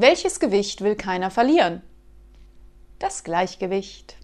Welches Gewicht will keiner verlieren? Das Gleichgewicht.